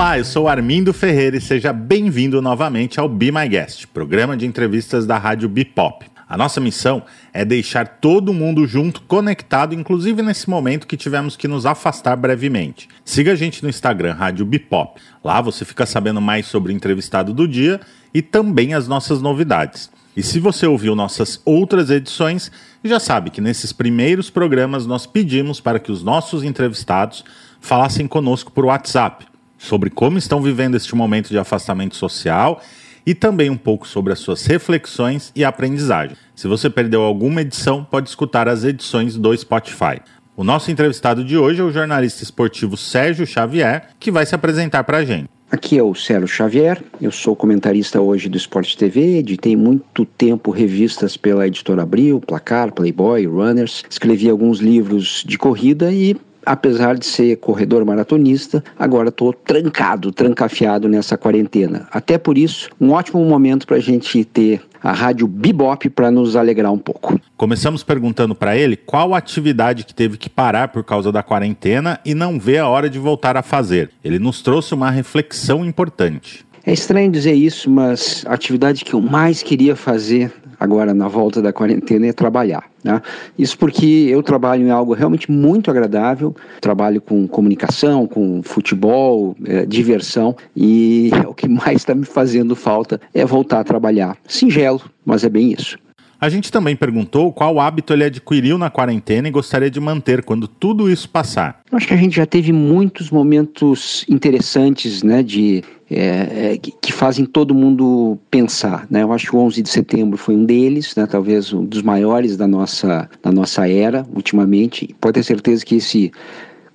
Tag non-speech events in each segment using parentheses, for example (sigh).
Olá, eu sou Armindo Ferreira e seja bem-vindo novamente ao Be My Guest, programa de entrevistas da rádio Bipop. A nossa missão é deixar todo mundo junto, conectado, inclusive nesse momento que tivemos que nos afastar brevemente. Siga a gente no Instagram, Rádio Bipop. Lá você fica sabendo mais sobre o entrevistado do dia e também as nossas novidades. E se você ouviu nossas outras edições, já sabe que nesses primeiros programas nós pedimos para que os nossos entrevistados falassem conosco por WhatsApp sobre como estão vivendo este momento de afastamento social e também um pouco sobre as suas reflexões e aprendizagem. Se você perdeu alguma edição, pode escutar as edições do Spotify. O nosso entrevistado de hoje é o jornalista esportivo Sérgio Xavier, que vai se apresentar para a gente. Aqui é o Sérgio Xavier, eu sou comentarista hoje do Esporte TV, editei muito tempo revistas pela Editora Abril, Placar, Playboy, Runners, escrevi alguns livros de corrida e apesar de ser corredor maratonista, agora estou trancado, trancafiado nessa quarentena. Até por isso, um ótimo momento para a gente ter a rádio Bibop para nos alegrar um pouco. Começamos perguntando para ele qual atividade que teve que parar por causa da quarentena e não vê a hora de voltar a fazer. Ele nos trouxe uma reflexão importante. É estranho dizer isso, mas a atividade que eu mais queria fazer agora na volta da quarentena é trabalhar. Né? Isso porque eu trabalho em algo realmente muito agradável, trabalho com comunicação, com futebol, é, diversão, e (laughs) o que mais está me fazendo falta é voltar a trabalhar. Singelo, mas é bem isso. A gente também perguntou qual hábito ele adquiriu na quarentena e gostaria de manter quando tudo isso passar. Acho que a gente já teve muitos momentos interessantes, né, de é, é, que, que, fazem todo mundo pensar, né? Eu acho que o 11 de setembro foi um deles, né, talvez um dos maiores da nossa, da nossa era, ultimamente. Pode ter certeza que esse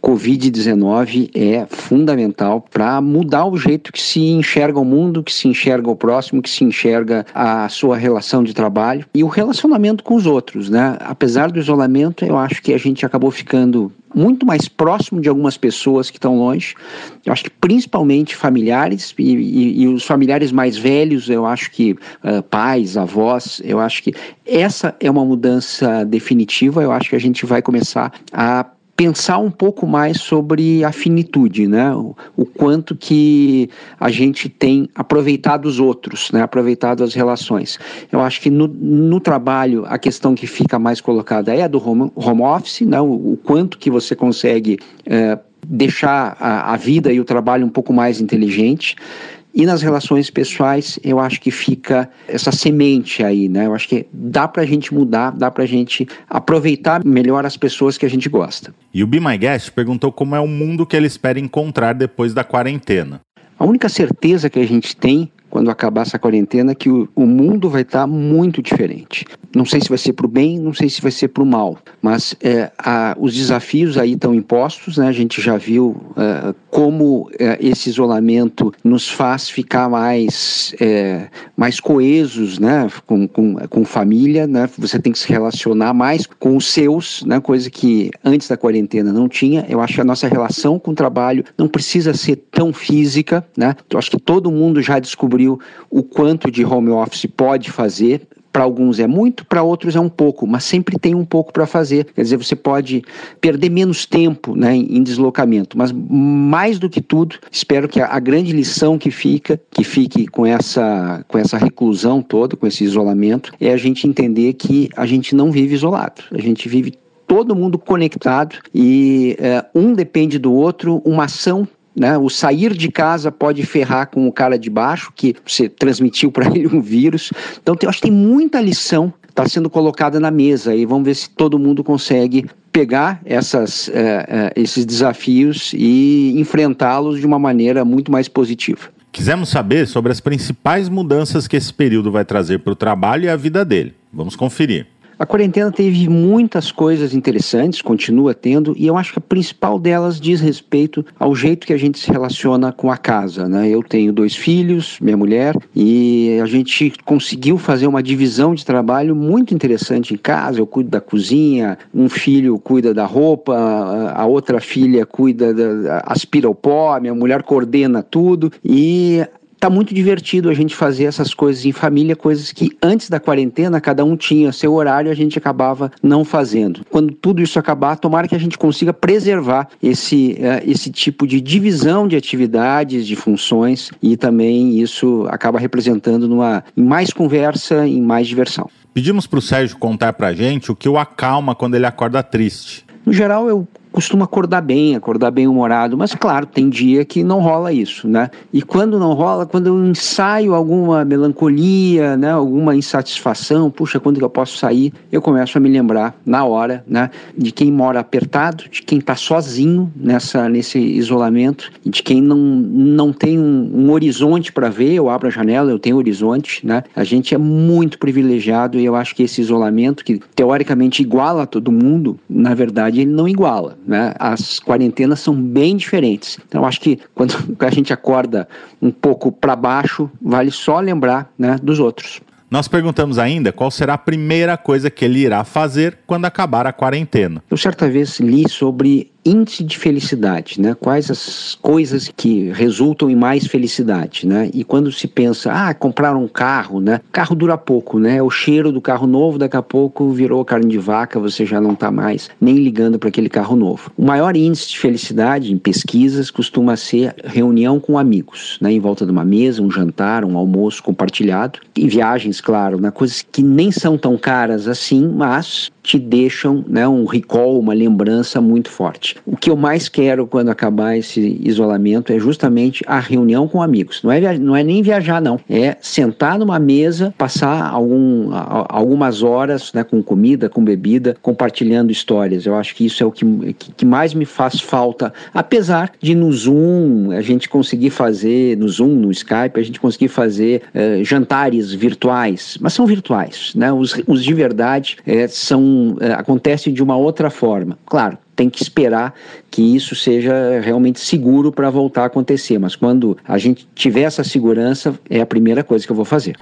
Covid-19 é fundamental para mudar o jeito que se enxerga o mundo, que se enxerga o próximo, que se enxerga a sua relação de trabalho e o relacionamento com os outros, né? Apesar do isolamento, eu acho que a gente acabou ficando muito mais próximo de algumas pessoas que estão longe. Eu acho que principalmente familiares e, e, e os familiares mais velhos, eu acho que uh, pais, avós, eu acho que essa é uma mudança definitiva. Eu acho que a gente vai começar a pensar um pouco mais sobre a finitude, né? O, o, quanto que a gente tem aproveitado os outros, né? Aproveitado as relações. Eu acho que no, no trabalho a questão que fica mais colocada é a do home, home office, né? O, o quanto que você consegue é, deixar a, a vida e o trabalho um pouco mais inteligente. E nas relações pessoais, eu acho que fica essa semente aí, né? Eu acho que dá pra gente mudar, dá pra gente aproveitar melhor as pessoas que a gente gosta. E o Be My Guest perguntou como é o mundo que ele espera encontrar depois da quarentena. A única certeza que a gente tem quando acabar essa quarentena, que o, o mundo vai estar tá muito diferente. Não sei se vai ser para o bem, não sei se vai ser para o mal, mas é, a, os desafios aí estão impostos, né? A gente já viu é, como é, esse isolamento nos faz ficar mais, é, mais coesos, né? Com, com, com família, né? Você tem que se relacionar mais com os seus, né? Coisa que antes da quarentena não tinha. Eu acho que a nossa relação com o trabalho não precisa ser tão física, né? Eu acho que todo mundo já descobriu descobriu o quanto de home office pode fazer. Para alguns é muito, para outros é um pouco, mas sempre tem um pouco para fazer. Quer dizer, você pode perder menos tempo né, em deslocamento, mas mais do que tudo, espero que a, grande lição que fica, que fique com essa, com essa reclusão toda, com esse isolamento, é a gente entender que a gente não vive isolado, a gente vive todo mundo conectado e é, um depende do outro, uma ação né? O sair de casa pode ferrar com o cara de baixo, que você transmitiu para (laughs) ele um vírus. Então, eu acho que tem muita lição está sendo colocada na mesa e vamos ver se todo mundo consegue pegar essas, é, é, esses desafios e enfrentá-los de uma maneira muito mais positiva. Quisemos saber sobre as principais mudanças que esse período vai trazer para o trabalho e a vida dele. Vamos conferir. A quarentena teve muitas coisas interessantes, continua tendo, e eu acho que a principal delas diz respeito ao jeito que a gente se relaciona com a casa. Né? Eu tenho dois filhos, minha mulher, e a gente conseguiu fazer uma divisão de trabalho muito interessante em casa. Eu cuido da cozinha, um filho cuida da roupa, a outra filha cuida da, aspira o pó, minha mulher coordena tudo, e tá muito divertido a gente fazer essas coisas em família, coisas que antes da quarentena cada um tinha seu horário, a gente acabava não fazendo. Quando tudo isso acabar, tomara que a gente consiga preservar esse, uh, esse tipo de divisão de atividades, de funções e também isso acaba representando numa, mais conversa, em mais diversão. Pedimos para o Sérgio contar para a gente o que o acalma quando ele acorda triste. No geral, eu costumo acordar bem, acordar bem humorado, mas claro, tem dia que não rola isso, né? E quando não rola, quando eu ensaio alguma melancolia, né, alguma insatisfação, puxa, quando que eu posso sair, eu começo a me lembrar na hora, né, de quem mora apertado, de quem está sozinho nessa nesse isolamento, de quem não, não tem um, um horizonte para ver, eu abro a janela, eu tenho horizonte, né? A gente é muito privilegiado e eu acho que esse isolamento que teoricamente iguala todo mundo, na verdade ele não iguala. Né? As quarentenas são bem diferentes. Então, acho que quando (laughs) a gente acorda um pouco para baixo, vale só lembrar né, dos outros. Nós perguntamos ainda qual será a primeira coisa que ele irá fazer quando acabar a quarentena. Eu certa vez li sobre índice de felicidade, né? Quais as coisas que resultam em mais felicidade, né? E quando se pensa, ah, comprar um carro, né? Carro dura pouco, né? O cheiro do carro novo daqui a pouco virou carne de vaca, você já não está mais nem ligando para aquele carro novo. O maior índice de felicidade em pesquisas costuma ser reunião com amigos, né? Em volta de uma mesa, um jantar, um almoço compartilhado e viagens, claro, né? Coisas que nem são tão caras assim, mas te deixam né, um recall, uma lembrança muito forte. O que eu mais quero quando acabar esse isolamento é justamente a reunião com amigos. Não é, não é nem viajar, não. É sentar numa mesa, passar algum, algumas horas né, com comida, com bebida, compartilhando histórias. Eu acho que isso é o que, que mais me faz falta. Apesar de no Zoom a gente conseguir fazer, no Zoom, no Skype, a gente conseguir fazer uh, jantares virtuais, mas são virtuais. Né? Os, os de verdade é, são é, acontece de uma outra forma. Claro, tem que esperar que isso seja realmente seguro para voltar a acontecer, mas quando a gente tiver essa segurança, é a primeira coisa que eu vou fazer.